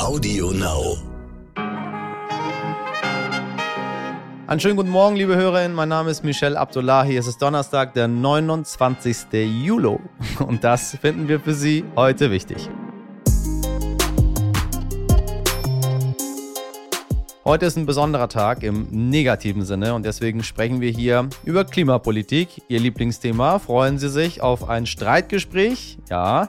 Audio Now. Einen schönen guten Morgen, liebe Hörerinnen. Mein Name ist Michel Abdullahi. Es ist Donnerstag, der 29. Juli. Und das finden wir für Sie heute wichtig. Heute ist ein besonderer Tag im negativen Sinne und deswegen sprechen wir hier über Klimapolitik. Ihr Lieblingsthema. Freuen Sie sich auf ein Streitgespräch? Ja,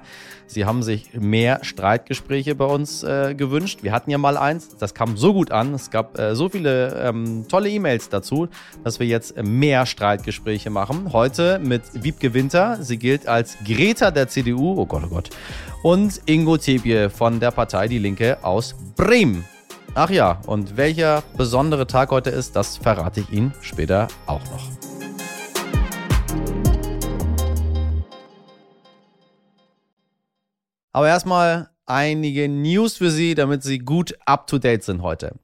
Sie haben sich mehr Streitgespräche bei uns äh, gewünscht. Wir hatten ja mal eins, das kam so gut an. Es gab äh, so viele ähm, tolle E-Mails dazu, dass wir jetzt mehr Streitgespräche machen. Heute mit Wiebke Winter. Sie gilt als Greta der CDU. Oh Gott, oh Gott. Und Ingo Tepje von der Partei Die Linke aus Bremen. Ach ja, und welcher besondere Tag heute ist, das verrate ich Ihnen später auch noch. Aber erstmal einige News für Sie, damit Sie gut up-to-date sind heute.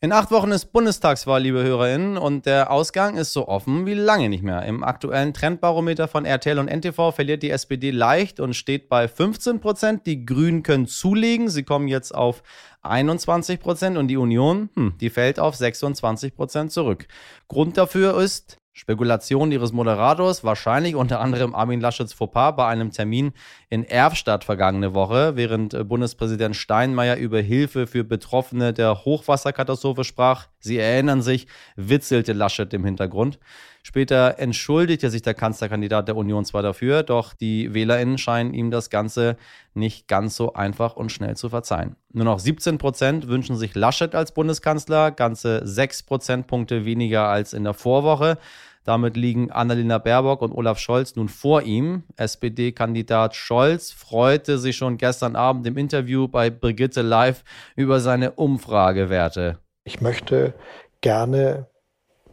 In acht Wochen ist Bundestagswahl, liebe HörerInnen, und der Ausgang ist so offen wie lange nicht mehr. Im aktuellen Trendbarometer von RTL und NTV verliert die SPD leicht und steht bei 15 Prozent. Die Grünen können zulegen. Sie kommen jetzt auf 21 Prozent und die Union, hm, die fällt auf 26 Prozent zurück. Grund dafür ist Spekulation ihres Moderators, wahrscheinlich unter anderem Armin Laschets Fauxpas bei einem Termin in Erfstadt vergangene Woche, während äh, Bundespräsident Steinmeier über Hilfe für Betroffene der Hochwasserkatastrophe sprach. Sie erinnern sich, witzelte Laschet im Hintergrund. Später entschuldigte sich der Kanzlerkandidat der Union zwar dafür, doch die WählerInnen scheinen ihm das Ganze nicht ganz so einfach und schnell zu verzeihen. Nur noch 17 Prozent wünschen sich Laschet als Bundeskanzler, ganze 6 Prozentpunkte weniger als in der Vorwoche. Damit liegen Annalena Baerbock und Olaf Scholz nun vor ihm. SPD-Kandidat Scholz freute sich schon gestern Abend im Interview bei Brigitte Live über seine Umfragewerte. Ich möchte gerne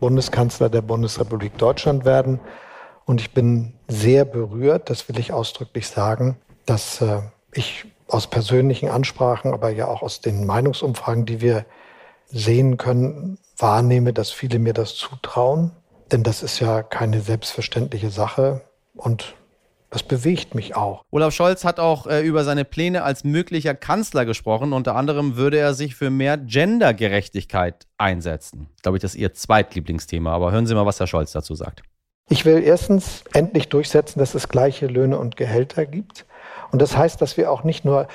Bundeskanzler der Bundesrepublik Deutschland werden. Und ich bin sehr berührt, das will ich ausdrücklich sagen, dass äh, ich aus persönlichen Ansprachen, aber ja auch aus den Meinungsumfragen, die wir sehen können, wahrnehme, dass viele mir das zutrauen. Denn das ist ja keine selbstverständliche Sache. Und das bewegt mich auch. Olaf Scholz hat auch äh, über seine Pläne als möglicher Kanzler gesprochen. Unter anderem würde er sich für mehr Gendergerechtigkeit einsetzen. Glaube ich, das ist Ihr Zweitlieblingsthema. Aber hören Sie mal, was Herr Scholz dazu sagt. Ich will erstens endlich durchsetzen, dass es gleiche Löhne und Gehälter gibt. Und das heißt, dass wir auch nicht nur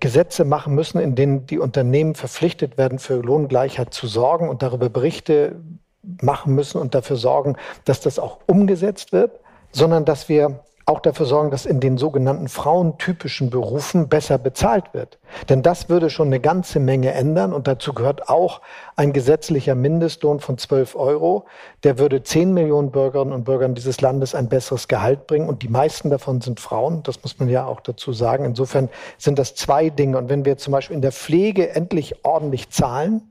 Gesetze machen müssen, in denen die Unternehmen verpflichtet werden, für Lohngleichheit zu sorgen und darüber Berichte machen müssen und dafür sorgen, dass das auch umgesetzt wird, sondern dass wir auch dafür sorgen, dass in den sogenannten frauentypischen Berufen besser bezahlt wird. Denn das würde schon eine ganze Menge ändern und dazu gehört auch ein gesetzlicher Mindestlohn von 12 Euro. Der würde 10 Millionen Bürgerinnen und Bürgern dieses Landes ein besseres Gehalt bringen und die meisten davon sind Frauen. Das muss man ja auch dazu sagen. Insofern sind das zwei Dinge. Und wenn wir zum Beispiel in der Pflege endlich ordentlich zahlen,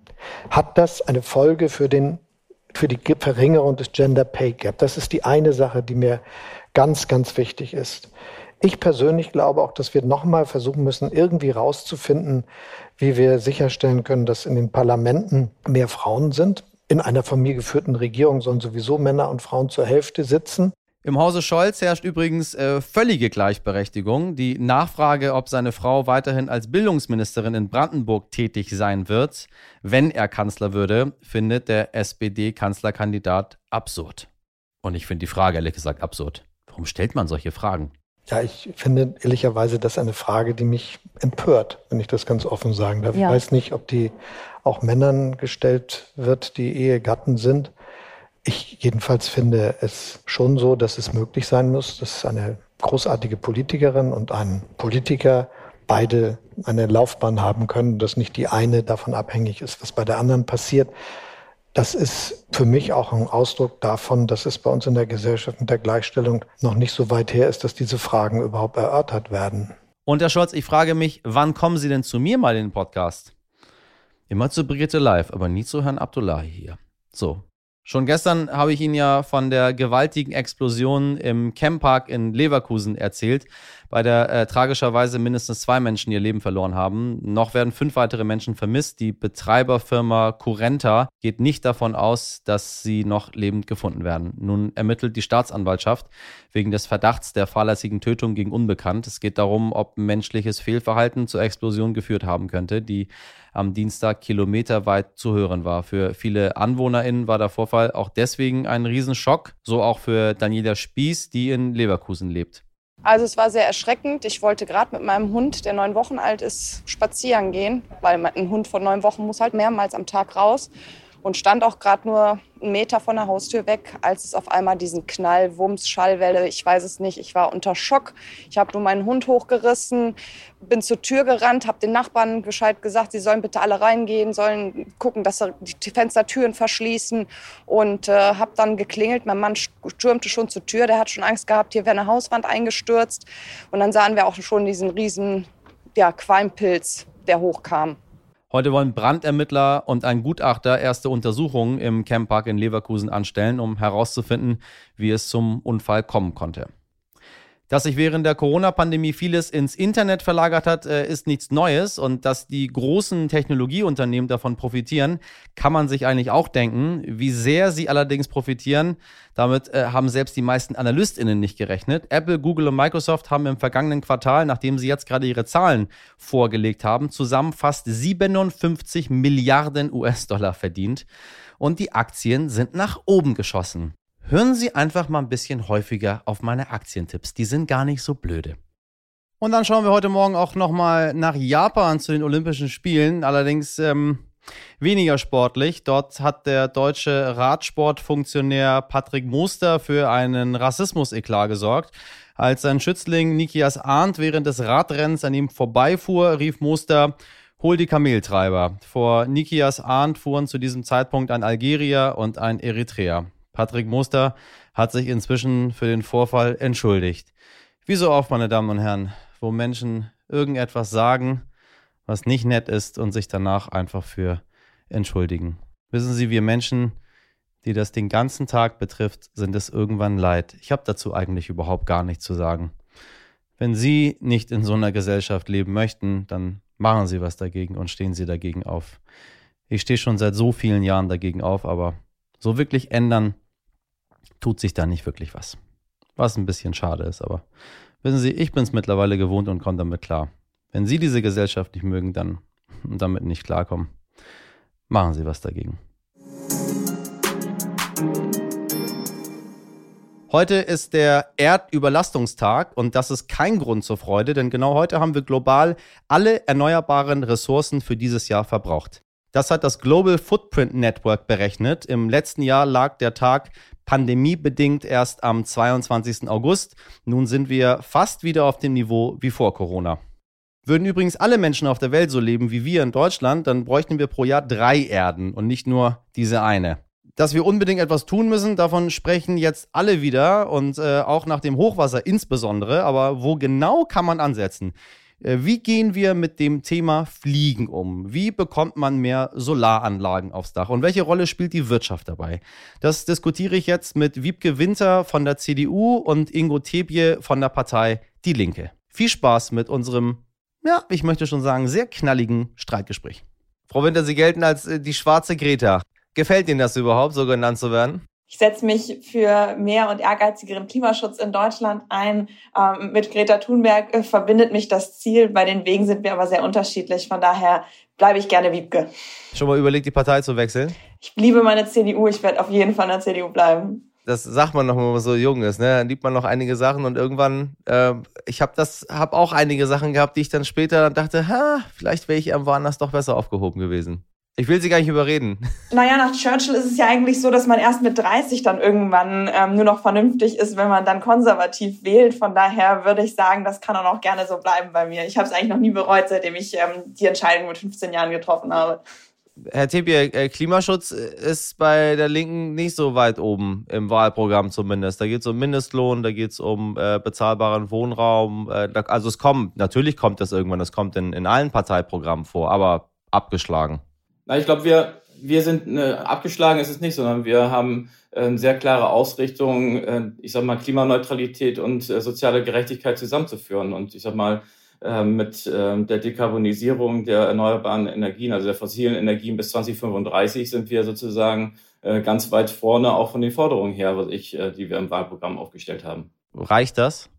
hat das eine Folge für den für die Verringerung des Gender Pay Gap. Das ist die eine Sache, die mir ganz, ganz wichtig ist. Ich persönlich glaube auch, dass wir nochmal versuchen müssen, irgendwie rauszufinden, wie wir sicherstellen können, dass in den Parlamenten mehr Frauen sind. In einer von mir geführten Regierung sollen sowieso Männer und Frauen zur Hälfte sitzen. Im Hause Scholz herrscht übrigens äh, völlige Gleichberechtigung. Die Nachfrage, ob seine Frau weiterhin als Bildungsministerin in Brandenburg tätig sein wird, wenn er Kanzler würde, findet der SPD-Kanzlerkandidat absurd. Und ich finde die Frage ehrlich gesagt absurd. Warum stellt man solche Fragen? Ja, ich finde ehrlicherweise das eine Frage, die mich empört, wenn ich das ganz offen sagen darf. Ja. Ich weiß nicht, ob die auch Männern gestellt wird, die Ehegatten sind. Ich jedenfalls finde es schon so, dass es möglich sein muss, dass eine großartige Politikerin und ein Politiker beide eine Laufbahn haben können, dass nicht die eine davon abhängig ist, was bei der anderen passiert. Das ist für mich auch ein Ausdruck davon, dass es bei uns in der Gesellschaft mit der Gleichstellung noch nicht so weit her ist, dass diese Fragen überhaupt erörtert werden. Und Herr Scholz, ich frage mich, wann kommen Sie denn zu mir mal in den Podcast? Immer zu Brigitte Live, aber nie zu Herrn Abdullahi hier. So, Schon gestern habe ich Ihnen ja von der gewaltigen Explosion im Camppark in Leverkusen erzählt, bei der äh, tragischerweise mindestens zwei Menschen ihr Leben verloren haben. Noch werden fünf weitere Menschen vermisst. Die Betreiberfirma Currenta geht nicht davon aus, dass sie noch lebend gefunden werden. Nun ermittelt die Staatsanwaltschaft wegen des Verdachts der fahrlässigen Tötung gegen Unbekannt. Es geht darum, ob menschliches Fehlverhalten zur Explosion geführt haben könnte, die am Dienstag kilometerweit zu hören war. Für viele AnwohnerInnen war der Vorfall auch deswegen ein Riesenschock, so auch für Daniela Spieß, die in Leverkusen lebt. Also es war sehr erschreckend. Ich wollte gerade mit meinem Hund, der neun Wochen alt ist, spazieren gehen, weil ein Hund von neun Wochen muss halt mehrmals am Tag raus und stand auch gerade nur einen Meter von der Haustür weg, als es auf einmal diesen Knall, Wumms, Schallwelle, ich weiß es nicht, ich war unter Schock. Ich habe nur meinen Hund hochgerissen, bin zur Tür gerannt, habe den Nachbarn Bescheid gesagt, sie sollen bitte alle reingehen, sollen gucken, dass sie die Fenstertüren verschließen und äh, habe dann geklingelt. Mein Mann stürmte schon zur Tür, der hat schon Angst gehabt, hier wäre eine Hauswand eingestürzt und dann sahen wir auch schon diesen riesen ja, Qualmpilz, der hochkam. Heute wollen Brandermittler und ein Gutachter erste Untersuchungen im Camppark in Leverkusen anstellen, um herauszufinden, wie es zum Unfall kommen konnte. Dass sich während der Corona-Pandemie vieles ins Internet verlagert hat, äh, ist nichts Neues. Und dass die großen Technologieunternehmen davon profitieren, kann man sich eigentlich auch denken. Wie sehr sie allerdings profitieren, damit äh, haben selbst die meisten AnalystInnen nicht gerechnet. Apple, Google und Microsoft haben im vergangenen Quartal, nachdem sie jetzt gerade ihre Zahlen vorgelegt haben, zusammen fast 57 Milliarden US-Dollar verdient. Und die Aktien sind nach oben geschossen. Hören Sie einfach mal ein bisschen häufiger auf meine Aktientipps. Die sind gar nicht so blöde. Und dann schauen wir heute Morgen auch nochmal nach Japan zu den Olympischen Spielen. Allerdings ähm, weniger sportlich. Dort hat der deutsche Radsportfunktionär Patrick Moster für einen Rassismus-Eklat gesorgt. Als sein Schützling Nikias Arndt während des Radrennens an ihm vorbeifuhr, rief Moster, hol die Kameltreiber. Vor Nikias Arndt fuhren zu diesem Zeitpunkt ein Algerier und ein Eritreer. Patrick Moster hat sich inzwischen für den Vorfall entschuldigt. Wie so oft, meine Damen und Herren, wo Menschen irgendetwas sagen, was nicht nett ist und sich danach einfach für entschuldigen. Wissen Sie, wir Menschen, die das den ganzen Tag betrifft, sind es irgendwann leid. Ich habe dazu eigentlich überhaupt gar nichts zu sagen. Wenn Sie nicht in so einer Gesellschaft leben möchten, dann machen Sie was dagegen und stehen Sie dagegen auf. Ich stehe schon seit so vielen Jahren dagegen auf, aber so wirklich ändern tut sich da nicht wirklich was. Was ein bisschen schade ist, aber wissen Sie, ich bin es mittlerweile gewohnt und komme damit klar. Wenn Sie diese Gesellschaft nicht mögen, dann damit nicht klarkommen, machen Sie was dagegen. Heute ist der Erdüberlastungstag und das ist kein Grund zur Freude, denn genau heute haben wir global alle erneuerbaren Ressourcen für dieses Jahr verbraucht. Das hat das Global Footprint Network berechnet. Im letzten Jahr lag der Tag pandemiebedingt erst am 22. August. Nun sind wir fast wieder auf dem Niveau wie vor Corona. Würden übrigens alle Menschen auf der Welt so leben wie wir in Deutschland, dann bräuchten wir pro Jahr drei Erden und nicht nur diese eine. Dass wir unbedingt etwas tun müssen, davon sprechen jetzt alle wieder und äh, auch nach dem Hochwasser insbesondere. Aber wo genau kann man ansetzen? Äh, wie gehen wir mit dem Thema Fliegen um? Wie bekommt man mehr Solaranlagen aufs Dach? Und welche Rolle spielt die Wirtschaft dabei? Das diskutiere ich jetzt mit Wiebke Winter von der CDU und Ingo Tebje von der Partei Die Linke. Viel Spaß mit unserem, ja, ich möchte schon sagen, sehr knalligen Streitgespräch. Frau Winter, Sie gelten als äh, die schwarze Greta. Gefällt Ihnen das überhaupt, so genannt zu werden? Ich setze mich für mehr und ehrgeizigeren Klimaschutz in Deutschland ein. Ähm, mit Greta Thunberg äh, verbindet mich das Ziel. Bei den Wegen sind wir aber sehr unterschiedlich. Von daher bleibe ich gerne Wiebke. Schon mal überlegt, die Partei zu wechseln? Ich liebe meine CDU. Ich werde auf jeden Fall in der CDU bleiben. Das sagt man noch, wenn man so jung ist. Ne? Dann liebt man noch einige Sachen und irgendwann, äh, ich habe das, habe auch einige Sachen gehabt, die ich dann später dann dachte, ha, vielleicht wäre ich irgendwo anders doch besser aufgehoben gewesen. Ich will Sie gar nicht überreden. Naja, nach Churchill ist es ja eigentlich so, dass man erst mit 30 dann irgendwann ähm, nur noch vernünftig ist, wenn man dann konservativ wählt. Von daher würde ich sagen, das kann auch gerne so bleiben bei mir. Ich habe es eigentlich noch nie bereut, seitdem ich ähm, die Entscheidung mit 15 Jahren getroffen habe. Herr Tepier, äh, Klimaschutz ist bei der Linken nicht so weit oben im Wahlprogramm zumindest. Da geht es um Mindestlohn, da geht es um äh, bezahlbaren Wohnraum. Äh, also es kommt, natürlich kommt das irgendwann, das kommt in, in allen Parteiprogrammen vor, aber abgeschlagen. Na, ich glaube, wir, wir sind äh, abgeschlagen, ist es nicht, sondern wir haben äh, sehr klare Ausrichtung, äh, ich sag mal, Klimaneutralität und äh, soziale Gerechtigkeit zusammenzuführen. Und ich sag mal, äh, mit äh, der Dekarbonisierung der erneuerbaren Energien, also der fossilen Energien bis 2035 sind wir sozusagen ganz weit vorne, auch von den Forderungen her, was ich, die wir im Wahlprogramm aufgestellt haben. Reicht das?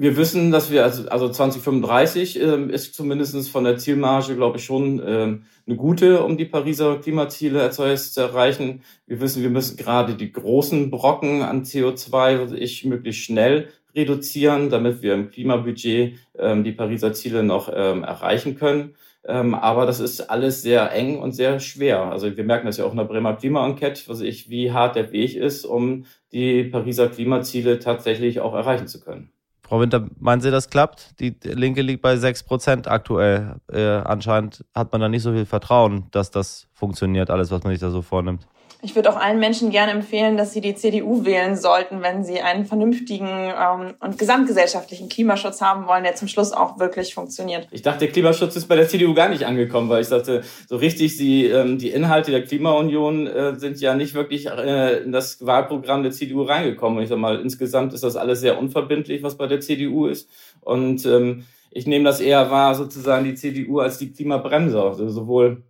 Wir wissen, dass wir, also, also 2035 äh, ist zumindest von der Zielmarge, glaube ich, schon äh, eine gute, um die Pariser Klimaziele zu erreichen. Wir wissen, wir müssen gerade die großen Brocken an CO2, was ich, möglichst schnell reduzieren, damit wir im Klimabudget ähm, die Pariser Ziele noch ähm, erreichen können. Ähm, aber das ist alles sehr eng und sehr schwer. Also wir merken das ja auch in der Bremer Klima-Enquete, was ich, wie hart der Weg ist, um die Pariser Klimaziele tatsächlich auch erreichen zu können. Frau Winter, meinen Sie, das klappt? Die Linke liegt bei 6 Prozent aktuell. Äh, anscheinend hat man da nicht so viel Vertrauen, dass das funktioniert, alles, was man sich da so vornimmt. Ich würde auch allen Menschen gerne empfehlen, dass sie die CDU wählen sollten, wenn sie einen vernünftigen ähm, und gesamtgesellschaftlichen Klimaschutz haben wollen, der zum Schluss auch wirklich funktioniert. Ich dachte, der Klimaschutz ist bei der CDU gar nicht angekommen, weil ich dachte, so richtig die, ähm, die Inhalte der Klimaunion äh, sind ja nicht wirklich äh, in das Wahlprogramm der CDU reingekommen. Ich sag mal, insgesamt ist das alles sehr unverbindlich, was bei der CDU ist. Und ähm, ich nehme das eher wahr, sozusagen die CDU als die Klimabremser. Also sowohl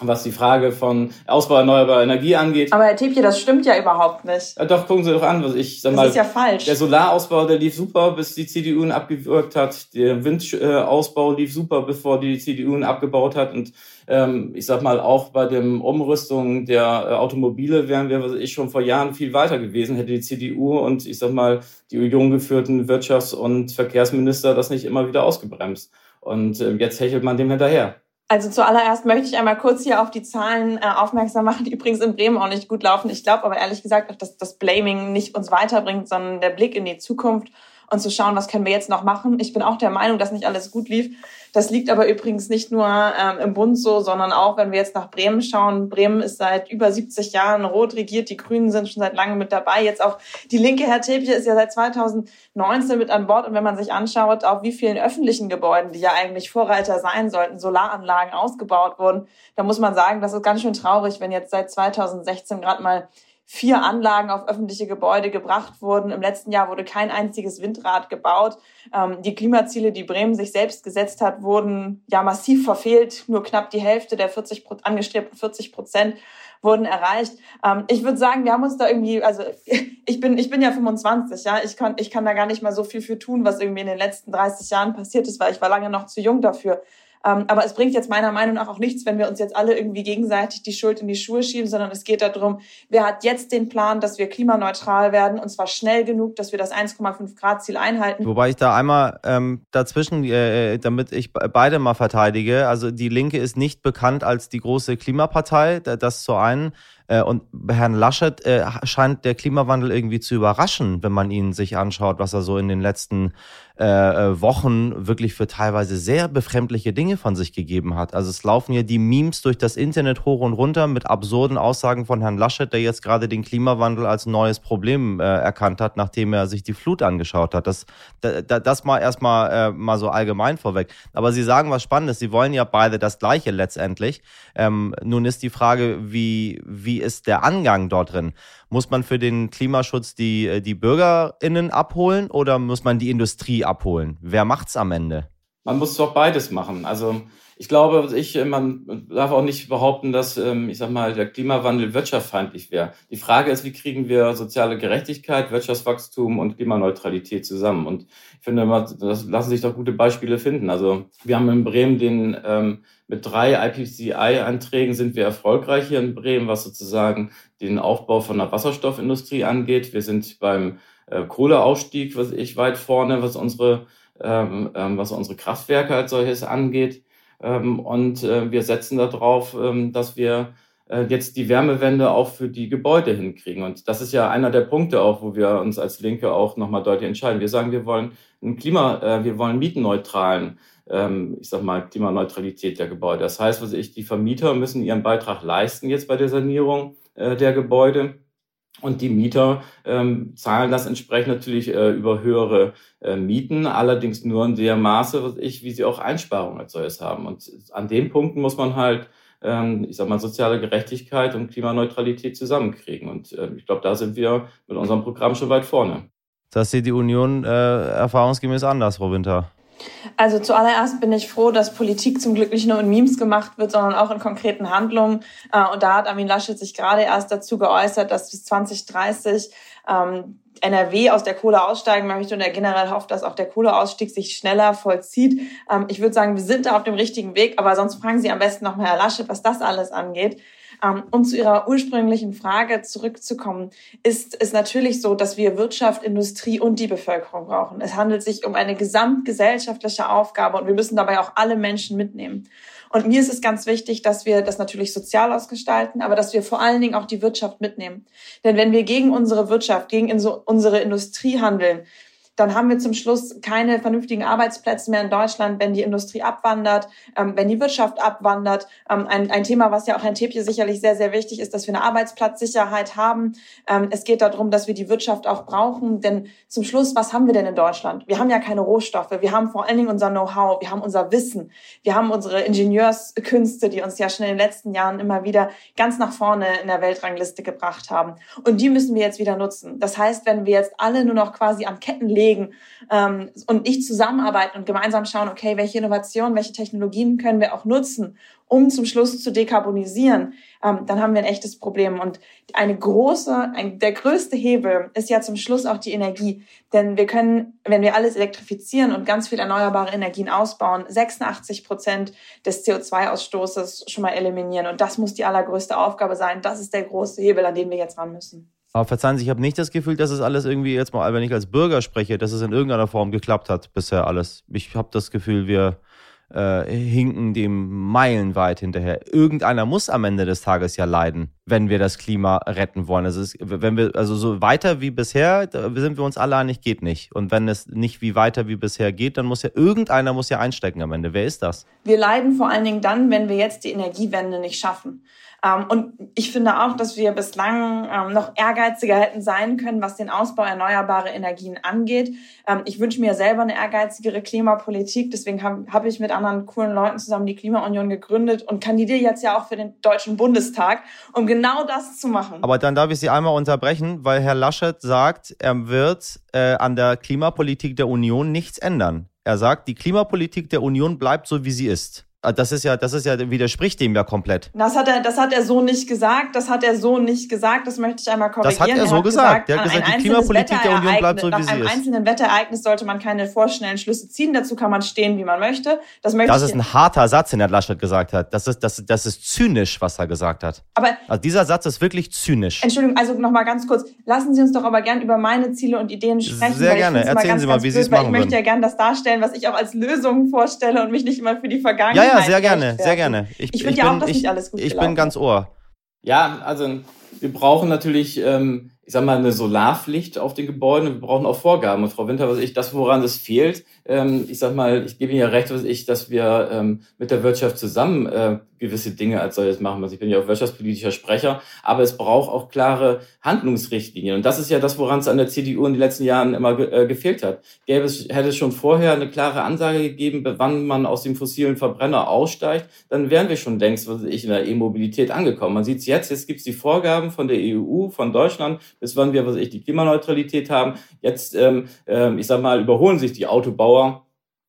was die Frage von Ausbau erneuerbarer Energie angeht. Aber Herr Tepje, das stimmt ja überhaupt nicht. Ja, doch, gucken Sie doch an, was ich sag mal. Das ist ja falsch. Der Solarausbau, der lief super, bis die CDU ihn abgewürgt hat. Der Windausbau lief super, bevor die CDU ihn abgebaut hat. Und ähm, ich sag mal, auch bei dem Umrüstung der äh, Automobile wären wir, was ich schon vor Jahren viel weiter gewesen, hätte die CDU und ich sag mal, die jung geführten Wirtschafts- und Verkehrsminister das nicht immer wieder ausgebremst. Und äh, jetzt hechelt man dem hinterher. Also zuallererst möchte ich einmal kurz hier auf die Zahlen äh, aufmerksam machen, die übrigens in Bremen auch nicht gut laufen. Ich glaube aber ehrlich gesagt dass das Blaming nicht uns weiterbringt, sondern der Blick in die Zukunft und zu schauen, was können wir jetzt noch machen. Ich bin auch der Meinung, dass nicht alles gut lief. Das liegt aber übrigens nicht nur ähm, im Bund so, sondern auch, wenn wir jetzt nach Bremen schauen. Bremen ist seit über 70 Jahren rot regiert. Die Grünen sind schon seit langem mit dabei. Jetzt auch die Linke, Herr Tepje, ist ja seit 2019 mit an Bord. Und wenn man sich anschaut, auf wie vielen öffentlichen Gebäuden, die ja eigentlich Vorreiter sein sollten, Solaranlagen ausgebaut wurden, da muss man sagen, das ist ganz schön traurig, wenn jetzt seit 2016 gerade mal vier Anlagen auf öffentliche Gebäude gebracht wurden. Im letzten Jahr wurde kein einziges Windrad gebaut. Ähm, die Klimaziele, die Bremen sich selbst gesetzt hat, wurden ja massiv verfehlt. Nur knapp die Hälfte der 40 angestrebten 40 Prozent wurden erreicht. Ähm, ich würde sagen, wir haben uns da irgendwie, also ich bin, ich bin ja 25, ja, ich kann, ich kann da gar nicht mal so viel für tun, was irgendwie in den letzten 30 Jahren passiert ist, weil ich war lange noch zu jung dafür. Ähm, aber es bringt jetzt meiner Meinung nach auch nichts, wenn wir uns jetzt alle irgendwie gegenseitig die Schuld in die Schuhe schieben, sondern es geht darum, wer hat jetzt den Plan, dass wir klimaneutral werden und zwar schnell genug, dass wir das 1,5 Grad Ziel einhalten. Wobei ich da einmal ähm, dazwischen, äh, äh damit ich beide mal verteidige, also die Linke ist nicht bekannt als die große Klimapartei, das zur einen. Äh, und Herrn Laschet äh, scheint der Klimawandel irgendwie zu überraschen, wenn man ihn sich anschaut, was er so in den letzten äh, Wochen wirklich für teilweise sehr befremdliche Dinge von sich gegeben hat. Also es laufen ja die Memes durch das Internet hoch und runter mit absurden Aussagen von Herrn Laschet, der jetzt gerade den Klimawandel als neues Problem erkannt hat, nachdem er sich die Flut angeschaut hat. Das, da, das mal erstmal mal so allgemein vorweg. Aber Sie sagen was Spannendes. Sie wollen ja beide das Gleiche letztendlich. Ähm, nun ist die Frage, wie, wie ist der Angang dort drin? Muss man für den Klimaschutz die, äh, die BürgerInnen abholen oder muss man die Industrie abholen? Wer macht's am Ende? Man muss doch beides machen. Also ich glaube, ich, man darf auch nicht behaupten, dass, ähm, ich sag mal, der Klimawandel wirtschaftsfeindlich wäre. Die Frage ist, wie kriegen wir soziale Gerechtigkeit, Wirtschaftswachstum und Klimaneutralität zusammen? Und ich finde, das lassen sich doch gute Beispiele finden. Also wir haben in Bremen den, ähm, mit drei IPCI-Anträgen sind wir erfolgreich hier in Bremen, was sozusagen den Aufbau von der Wasserstoffindustrie angeht. Wir sind beim äh, Kohleausstieg, was ich weit vorne, was unsere, ähm was unsere Kraftwerke als solches angeht. Ähm, und äh, wir setzen darauf, ähm, dass wir äh, jetzt die Wärmewende auch für die Gebäude hinkriegen. Und das ist ja einer der Punkte auch, wo wir uns als Linke auch nochmal deutlich entscheiden. Wir sagen, wir wollen ein Klima, äh, wir wollen mietenneutralen, ähm, ich sag mal, Klimaneutralität der Gebäude. Das heißt, was ich, die Vermieter müssen ihren Beitrag leisten jetzt bei der Sanierung der Gebäude. Und die Mieter ähm, zahlen das entsprechend natürlich äh, über höhere äh, Mieten, allerdings nur in der Maße, was ich, wie sie auch Einsparungen als solches haben. Und an den Punkten muss man halt ähm, ich sag mal, soziale Gerechtigkeit und Klimaneutralität zusammenkriegen. Und äh, ich glaube, da sind wir mit unserem Programm schon weit vorne. Das sieht die Union äh, erfahrungsgemäß anders, Frau Winter. Also zuallererst bin ich froh, dass Politik zum Glück nicht nur in Memes gemacht wird, sondern auch in konkreten Handlungen. Äh, und da hat Armin Laschet sich gerade erst dazu geäußert, dass bis 2030 ähm, NRW aus der Kohle aussteigen möchte und er generell hofft, dass auch der Kohleausstieg sich schneller vollzieht. Ähm, ich würde sagen, wir sind da auf dem richtigen Weg, aber sonst fragen Sie am besten noch mal Herr Laschet, was das alles angeht. Ähm, um zu Ihrer ursprünglichen Frage zurückzukommen, ist es natürlich so, dass wir Wirtschaft, Industrie und die Bevölkerung brauchen. Es handelt sich um eine gesamtgesellschaftliche Aufgabe und wir müssen dabei auch alle Menschen mitnehmen. Und mir ist es ganz wichtig, dass wir das natürlich sozial ausgestalten, aber dass wir vor allen Dingen auch die Wirtschaft mitnehmen. Denn wenn wir gegen unsere Wirtschaft, gegen unsere Industrie handeln, dann haben wir zum Schluss keine vernünftigen Arbeitsplätze mehr in Deutschland, wenn die Industrie abwandert, ähm, wenn die Wirtschaft abwandert. Ähm, ein, ein Thema, was ja auch Herrn Tepje sicherlich sehr, sehr wichtig ist, dass wir eine Arbeitsplatzsicherheit haben. Ähm, es geht darum, dass wir die Wirtschaft auch brauchen, denn zum Schluss, was haben wir denn in Deutschland? Wir haben ja keine Rohstoffe, wir haben vor allen Dingen unser Know-how, wir haben unser Wissen, wir haben unsere Ingenieurskünste, die uns ja schon in den letzten Jahren immer wieder ganz nach vorne in der Weltrangliste gebracht haben. Und die müssen wir jetzt wieder nutzen. Das heißt, wenn wir jetzt alle nur noch quasi an Ketten legen, bewegen ähm, und nicht zusammenarbeiten und gemeinsam schauen, okay, welche Innovationen, welche Technologien können wir auch nutzen, um zum Schluss zu dekarbonisieren, ähm, dann haben wir ein echtes Problem. Und eine große, ein, der größte Hebel ist ja zum Schluss auch die Energie. Denn wir können, wenn wir alles elektrifizieren und ganz viel erneuerbare Energien ausbauen, 86 Prozent des CO2-Ausstoßes schon mal eliminieren. Und das muss die allergrößte Aufgabe sein. Das ist der große Hebel, an den wir jetzt ran müssen. Aber verzeihen Sie, ich habe nicht das Gefühl, dass es alles irgendwie jetzt mal, wenn ich als Bürger spreche, dass es in irgendeiner Form geklappt hat bisher alles. Ich habe das Gefühl, wir äh, hinken dem meilenweit hinterher. Irgendeiner muss am Ende des Tages ja leiden, wenn wir das Klima retten wollen. Es, wenn wir, also so weiter wie bisher, sind wir uns alle einig, geht nicht. Und wenn es nicht wie weiter wie bisher geht, dann muss ja irgendeiner muss ja einstecken am Ende. Wer ist das? Wir leiden vor allen Dingen dann, wenn wir jetzt die Energiewende nicht schaffen. Ähm, und ich finde auch, dass wir bislang ähm, noch ehrgeiziger hätten sein können, was den Ausbau erneuerbarer Energien angeht. Ähm, ich wünsche mir selber eine ehrgeizigere Klimapolitik. Deswegen habe ich mit anderen coolen Leuten zusammen die Klimaunion gegründet und kandidiere jetzt ja auch für den Deutschen Bundestag, um genau das zu machen. Aber dann darf ich Sie einmal unterbrechen, weil Herr Laschet sagt, er wird äh, an der Klimapolitik der Union nichts ändern. Er sagt, die Klimapolitik der Union bleibt so, wie sie ist. Ah, das ist ja, das ist ja, widerspricht dem ja komplett. Das hat er, das hat er so nicht gesagt. Das hat er so nicht gesagt. Das möchte ich einmal korrigieren. Das hat er so er hat gesagt. gesagt. Er hat gesagt, die Klimapolitik der Union bleibt so, wie sie ist. Nach einem einzelnen Wetterereignis sollte man keine vorschnellen Schlüsse ziehen. Dazu kann man stehen, wie man möchte. Das möchte Das ist ein harter Satz, den Herr Laschet gesagt hat. Das ist, das, das ist zynisch, was er gesagt hat. Aber, also dieser Satz ist wirklich zynisch. Entschuldigung, also nochmal ganz kurz. Lassen Sie uns doch aber gern über meine Ziele und Ideen sprechen. Sehr gerne. Erzählen mal Sie mal, wie Sie es machen Ich möchte ja gern das darstellen, was ich auch als Lösung vorstelle und mich nicht immer für die Vergangenheit. Ja, ja, sehr gerne sehr gerne. Ich, ich finde ja auch, dass ich, nicht alles gut Ich bin ganz ohr. Ja, also wir brauchen natürlich ähm, ich sag mal, eine Solarpflicht auf den Gebäuden. Wir brauchen auch Vorgaben. Und Frau Winter, was ich, das, woran es fehlt, ähm, ich sag mal, ich gebe Ihnen ja recht, was ich, dass wir ähm, mit der Wirtschaft zusammen äh, gewisse Dinge als solches machen. Also ich bin ja auch wirtschaftspolitischer Sprecher, aber es braucht auch klare Handlungsrichtlinien. Und das ist ja das, woran es an der CDU in den letzten Jahren immer ge äh, gefehlt hat. Gäbe es, hätte es schon vorher eine klare Ansage gegeben, wann man aus dem fossilen Verbrenner aussteigt, dann wären wir schon längst, was ich, in der E-Mobilität angekommen. Man sieht es jetzt, jetzt gibt es die Vorgaben von der EU, von Deutschland, bis wann wir, was ich, die Klimaneutralität haben. Jetzt, ähm, äh, ich sag mal, überholen sich die Autobauer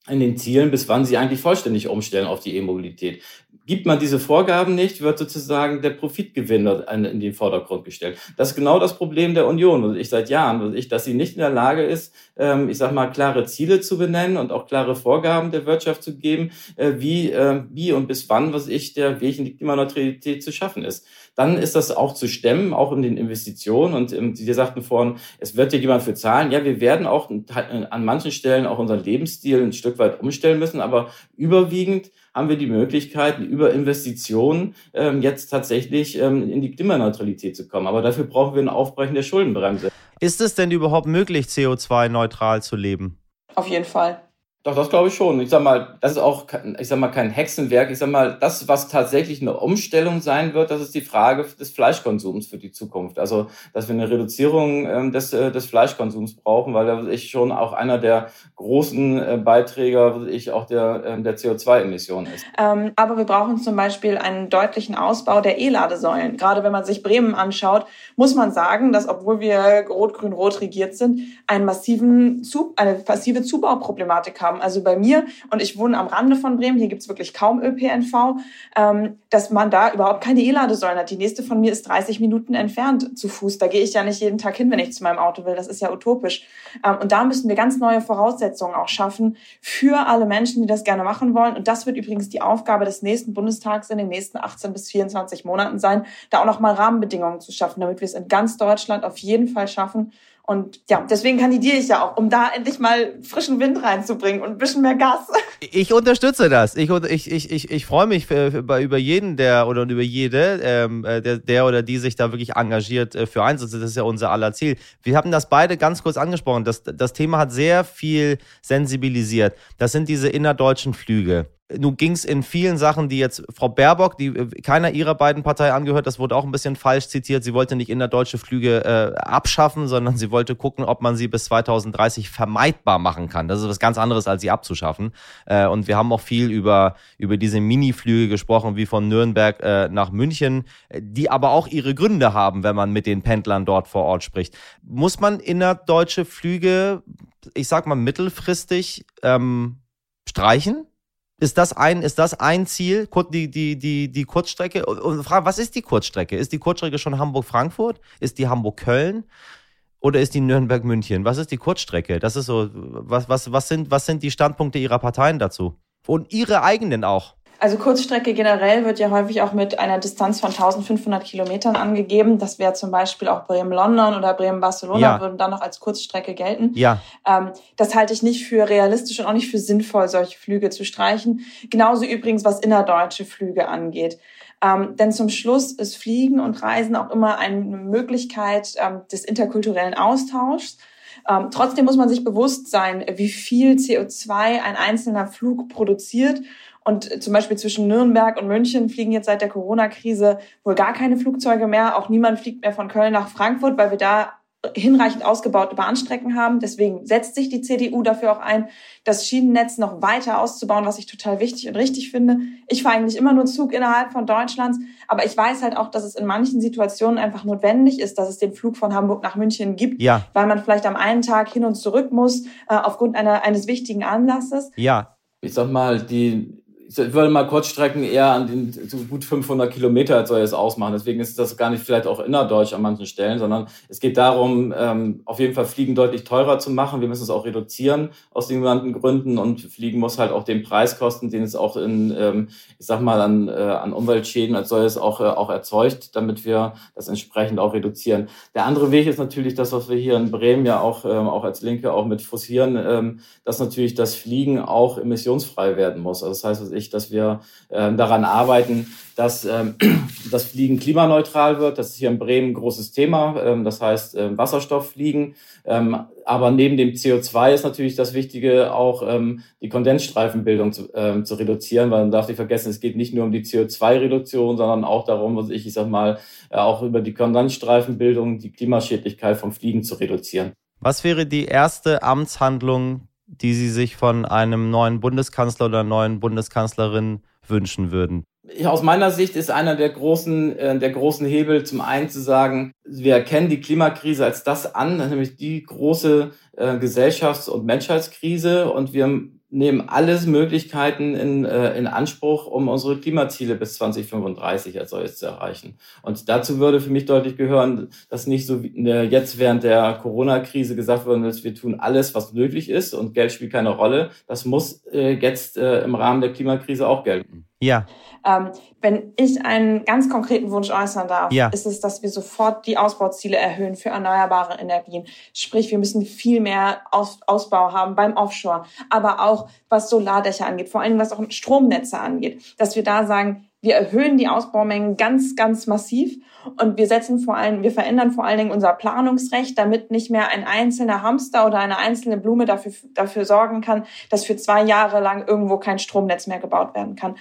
in den Zielen, bis wann sie eigentlich vollständig umstellen auf die E-Mobilität. Gibt man diese Vorgaben nicht, wird sozusagen der Profitgewinn in den Vordergrund gestellt. Das ist genau das Problem der Union, was ich seit Jahren, ich, dass sie nicht in der Lage ist, ähm, ich sag mal, klare Ziele zu benennen und auch klare Vorgaben der Wirtschaft zu geben, äh, wie, äh, wie und bis wann, was ich, der Weg in die Klimaneutralität zu schaffen ist dann ist das auch zu stemmen, auch in den Investitionen. Und ähm, Sie sagten vorhin, es wird ja jemand für zahlen. Ja, wir werden auch an manchen Stellen auch unseren Lebensstil ein Stück weit umstellen müssen, aber überwiegend haben wir die Möglichkeit, über Investitionen ähm, jetzt tatsächlich ähm, in die Klimaneutralität zu kommen. Aber dafür brauchen wir ein Aufbrechen der Schuldenbremse. Ist es denn überhaupt möglich, CO2-neutral zu leben? Auf jeden Fall. Doch, das glaube ich schon. Ich sag mal, das ist auch, ich sag mal, kein Hexenwerk. Ich sag mal, das, was tatsächlich eine Umstellung sein wird, das ist die Frage des Fleischkonsums für die Zukunft. Also, dass wir eine Reduzierung ähm, des, äh, des Fleischkonsums brauchen, weil da ich schon auch einer der großen äh, Beiträger, ich auch der, äh, der CO2-Emissionen ist. Ähm, aber wir brauchen zum Beispiel einen deutlichen Ausbau der E-Ladesäulen. Gerade wenn man sich Bremen anschaut, muss man sagen, dass obwohl wir rot-grün-rot regiert sind, einen massiven Zu eine massive Zubauproblematik haben. Also bei mir, und ich wohne am Rande von Bremen, hier gibt's wirklich kaum ÖPNV, ähm, dass man da überhaupt keine E-Ladesäulen hat. Die nächste von mir ist 30 Minuten entfernt zu Fuß. Da gehe ich ja nicht jeden Tag hin, wenn ich zu meinem Auto will. Das ist ja utopisch. Ähm, und da müssen wir ganz neue Voraussetzungen auch schaffen für alle Menschen, die das gerne machen wollen. Und das wird übrigens die Aufgabe des nächsten Bundestags in den nächsten 18 bis 24 Monaten sein, da auch nochmal Rahmenbedingungen zu schaffen, damit wir es in ganz Deutschland auf jeden Fall schaffen, und ja, deswegen kandidiere ich ja auch, um da endlich mal frischen Wind reinzubringen und ein bisschen mehr Gas. Ich unterstütze das. Ich, ich, ich, ich, ich freue mich für, für, über jeden, der oder über jede, ähm, äh, der, der oder die sich da wirklich engagiert äh, für einsetzt. Das ist ja unser aller Ziel. Wir haben das beide ganz kurz angesprochen. Das, das Thema hat sehr viel sensibilisiert. Das sind diese innerdeutschen Flüge. Nun ging es in vielen Sachen, die jetzt Frau Baerbock, die äh, keiner ihrer beiden Parteien angehört, das wurde auch ein bisschen falsch zitiert. Sie wollte nicht innerdeutsche Flüge äh, abschaffen, sondern sie wollte gucken, ob man sie bis 2030 vermeidbar machen kann. Das ist was ganz anderes, als sie abzuschaffen. Äh, und wir haben auch viel über, über diese Mini-Flüge gesprochen, wie von Nürnberg äh, nach München, die aber auch ihre Gründe haben, wenn man mit den Pendlern dort vor Ort spricht. Muss man innerdeutsche Flüge, ich sag mal, mittelfristig ähm, streichen? Ist das ein, ist das ein Ziel, die, die, die, die Kurzstrecke? Und frage, was ist die Kurzstrecke? Ist die Kurzstrecke schon Hamburg-Frankfurt? Ist die Hamburg-Köln? Oder ist die Nürnberg-München? Was ist die Kurzstrecke? Das ist so, was, was, was sind, was sind die Standpunkte Ihrer Parteien dazu? Und Ihre eigenen auch? Also Kurzstrecke generell wird ja häufig auch mit einer Distanz von 1500 Kilometern angegeben. Das wäre zum Beispiel auch Bremen-London oder Bremen-Barcelona ja. würden dann noch als Kurzstrecke gelten. Ja. Ähm, das halte ich nicht für realistisch und auch nicht für sinnvoll, solche Flüge zu streichen. Genauso übrigens, was innerdeutsche Flüge angeht. Ähm, denn zum Schluss ist Fliegen und Reisen auch immer eine Möglichkeit ähm, des interkulturellen Austauschs. Ähm, trotzdem muss man sich bewusst sein, wie viel CO2 ein einzelner Flug produziert und zum Beispiel zwischen Nürnberg und München fliegen jetzt seit der Corona-Krise wohl gar keine Flugzeuge mehr. Auch niemand fliegt mehr von Köln nach Frankfurt, weil wir da hinreichend ausgebaute Bahnstrecken haben. Deswegen setzt sich die CDU dafür auch ein, das Schienennetz noch weiter auszubauen, was ich total wichtig und richtig finde. Ich fahre eigentlich immer nur Zug innerhalb von Deutschlands, aber ich weiß halt auch, dass es in manchen Situationen einfach notwendig ist, dass es den Flug von Hamburg nach München gibt, ja. weil man vielleicht am einen Tag hin und zurück muss äh, aufgrund einer, eines wichtigen Anlasses. Ja. Ich sag mal, die ich würde mal Kurzstrecken eher an den so gut 500 Kilometer soll es ausmachen. Deswegen ist das gar nicht vielleicht auch innerdeutsch an manchen Stellen, sondern es geht darum, ähm, auf jeden Fall Fliegen deutlich teurer zu machen. Wir müssen es auch reduzieren aus den genannten Gründen und Fliegen muss halt auch den Preis kosten, den es auch in, ähm, ich sag mal, an, äh, an Umweltschäden als solches auch, äh, auch erzeugt, damit wir das entsprechend auch reduzieren. Der andere Weg ist natürlich das, was wir hier in Bremen ja auch, ähm, auch als Linke auch mit forcieren, ähm, dass natürlich das Fliegen auch emissionsfrei werden muss. Also das heißt, ich, dass wir äh, daran arbeiten, dass ähm, das Fliegen klimaneutral wird. Das ist hier in Bremen ein großes Thema. Ähm, das heißt äh, Wasserstofffliegen. Ähm, aber neben dem CO2 ist natürlich das Wichtige auch ähm, die Kondensstreifenbildung zu, ähm, zu reduzieren, weil man darf nicht vergessen, es geht nicht nur um die CO2-Reduktion, sondern auch darum, was ich, ich sag mal, äh, auch über die Kondensstreifenbildung die Klimaschädlichkeit vom Fliegen zu reduzieren. Was wäre die erste Amtshandlung die Sie sich von einem neuen Bundeskanzler oder neuen Bundeskanzlerin wünschen würden? Aus meiner Sicht ist einer der großen, äh, der großen Hebel zum einen zu sagen, wir erkennen die Klimakrise als das an, nämlich die große äh, Gesellschafts- und Menschheitskrise und wir nehmen alles Möglichkeiten in, äh, in Anspruch, um unsere Klimaziele bis 2035 als solches zu erreichen. Und dazu würde für mich deutlich gehören, dass nicht so wie äh, jetzt während der Corona-Krise gesagt worden ist, wir tun alles, was nötig ist und Geld spielt keine Rolle. Das muss äh, jetzt äh, im Rahmen der Klimakrise auch gelten. Ja. Ähm, wenn ich einen ganz konkreten Wunsch äußern darf, ja. ist es, dass wir sofort die Ausbauziele erhöhen für erneuerbare Energien. Sprich, wir müssen viel mehr Aus Ausbau haben beim Offshore, aber auch was Solardächer angeht, vor allem was auch Stromnetze angeht, dass wir da sagen, Wir erhöhen die Ausbaumengen ganz, ganz massiv und wir setzen vor allem, wir verändern vor allen Dingen unser Planungsrecht, damit nicht mehr ein einzelner Hamster oder eine einzelne Blume dafür, dafür sorgen kann, dass für zwei Jahre lang irgendwo kein Stromnetz mehr gebaut werden kann.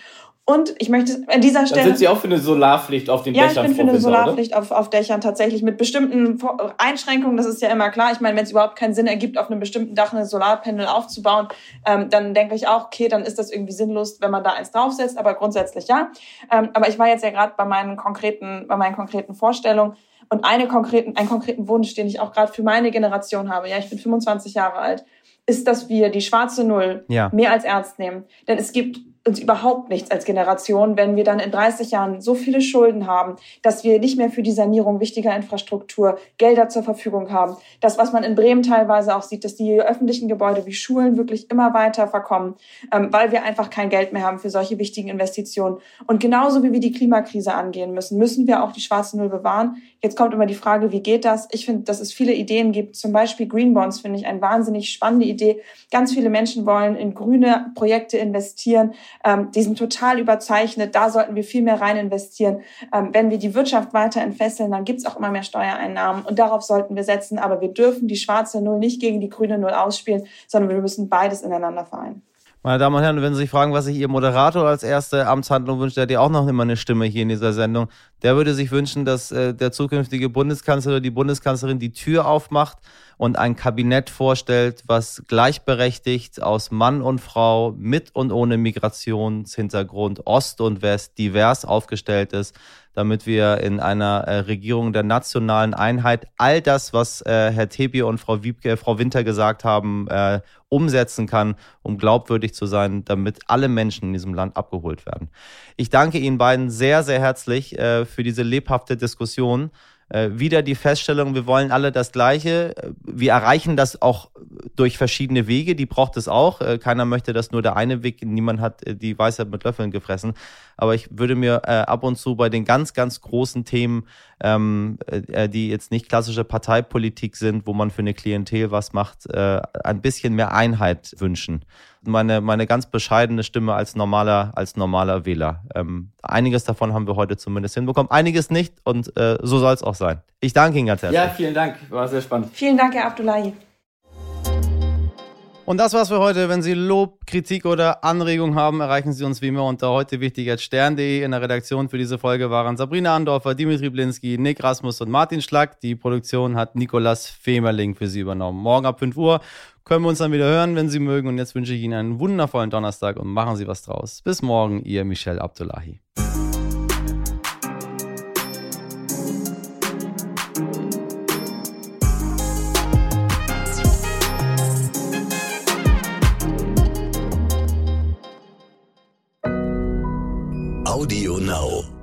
Und ich möchte an dieser Stelle. Dann sind Sie auch für eine Solarpflicht auf den ja, Dächern? Ja, ich bin für eine Solarpflicht auf, auf Dächern tatsächlich mit bestimmten Einschränkungen. Das ist ja immer klar. Ich meine, wenn es überhaupt keinen Sinn ergibt, auf einem bestimmten Dach eine Solarpanel aufzubauen, ähm, dann denke ich auch, okay, dann ist das irgendwie sinnlos, wenn man da eins draufsetzt. Aber grundsätzlich ja. Ähm, aber ich war jetzt ja gerade bei meinen konkreten, bei meinen konkreten Vorstellungen. Und eine konkreten, einen konkreten Wunsch, den ich auch gerade für meine Generation habe, ja, ich bin 25 Jahre alt, ist, dass wir die schwarze Null ja. mehr als ernst nehmen. Denn es gibt uns überhaupt nichts als Generation, wenn wir dann in 30 Jahren so viele Schulden haben, dass wir nicht mehr für die Sanierung wichtiger Infrastruktur Gelder zur Verfügung haben. Das, was man in Bremen teilweise auch sieht, dass die öffentlichen Gebäude wie Schulen wirklich immer weiter verkommen, ähm, weil wir einfach kein Geld mehr haben für solche wichtigen Investitionen. Und genauso wie wir die Klimakrise angehen müssen, müssen wir auch die schwarze Null bewahren. Jetzt kommt immer die Frage, wie geht das? Ich finde, dass es viele Ideen gibt. Zum Beispiel Green Bonds finde ich eine wahnsinnig spannende Idee. Ganz viele Menschen wollen in grüne Projekte investieren ähm, die sind total überzeichnet. Da sollten wir viel mehr rein investieren. Ähm, wenn wir die Wirtschaft weiter entfesseln, dann gibt es auch immer mehr Steuereinnahmen und darauf sollten wir setzen. Aber wir dürfen die schwarze Null nicht gegen die grüne Null ausspielen, sondern wir müssen beides ineinander vereinen. Meine Damen und Herren, wenn Sie sich fragen, was sich Ihr Moderator als erste Amtshandlung wünscht, der hat ja auch noch immer eine Stimme hier in dieser Sendung. Der würde sich wünschen, dass äh, der zukünftige Bundeskanzler oder die Bundeskanzlerin die Tür aufmacht und ein Kabinett vorstellt, was gleichberechtigt aus Mann und Frau mit und ohne Migrationshintergrund, Ost und West divers aufgestellt ist, damit wir in einer äh, Regierung der nationalen Einheit all das, was äh, Herr Tebi und Frau, Wiebke, Frau Winter gesagt haben, äh, umsetzen kann, um glaubwürdig zu sein, damit alle Menschen in diesem Land abgeholt werden. Ich danke Ihnen beiden sehr, sehr herzlich äh, für diese lebhafte Diskussion äh, wieder die Feststellung, wir wollen alle das Gleiche. Wir erreichen das auch durch verschiedene Wege, die braucht es auch. Äh, keiner möchte, dass nur der eine Weg, niemand hat äh, die Weisheit mit Löffeln gefressen. Aber ich würde mir äh, ab und zu bei den ganz, ganz großen Themen, ähm, äh, die jetzt nicht klassische Parteipolitik sind, wo man für eine Klientel was macht, äh, ein bisschen mehr Einheit wünschen meine, meine ganz bescheidene Stimme als normaler, als normaler Wähler. Ähm, einiges davon haben wir heute zumindest hinbekommen, einiges nicht und äh, so soll es auch sein. Ich danke Ihnen ganz herzlich. Ja, vielen Dank, war sehr spannend. Vielen Dank, Herr Abdullahi. Und das war's für heute. Wenn Sie Lob, Kritik oder Anregungen haben, erreichen Sie uns wie immer unter heute wichtig als stern.de. In der Redaktion für diese Folge waren Sabrina Andorfer, Dimitri Blinski, Nick Rasmus und Martin Schlack. Die Produktion hat Nikolas Femerling für Sie übernommen. Morgen ab 5 Uhr können wir uns dann wieder hören, wenn Sie mögen. Und jetzt wünsche ich Ihnen einen wundervollen Donnerstag und machen Sie was draus. Bis morgen, Ihr Michel Abdullahi. Now.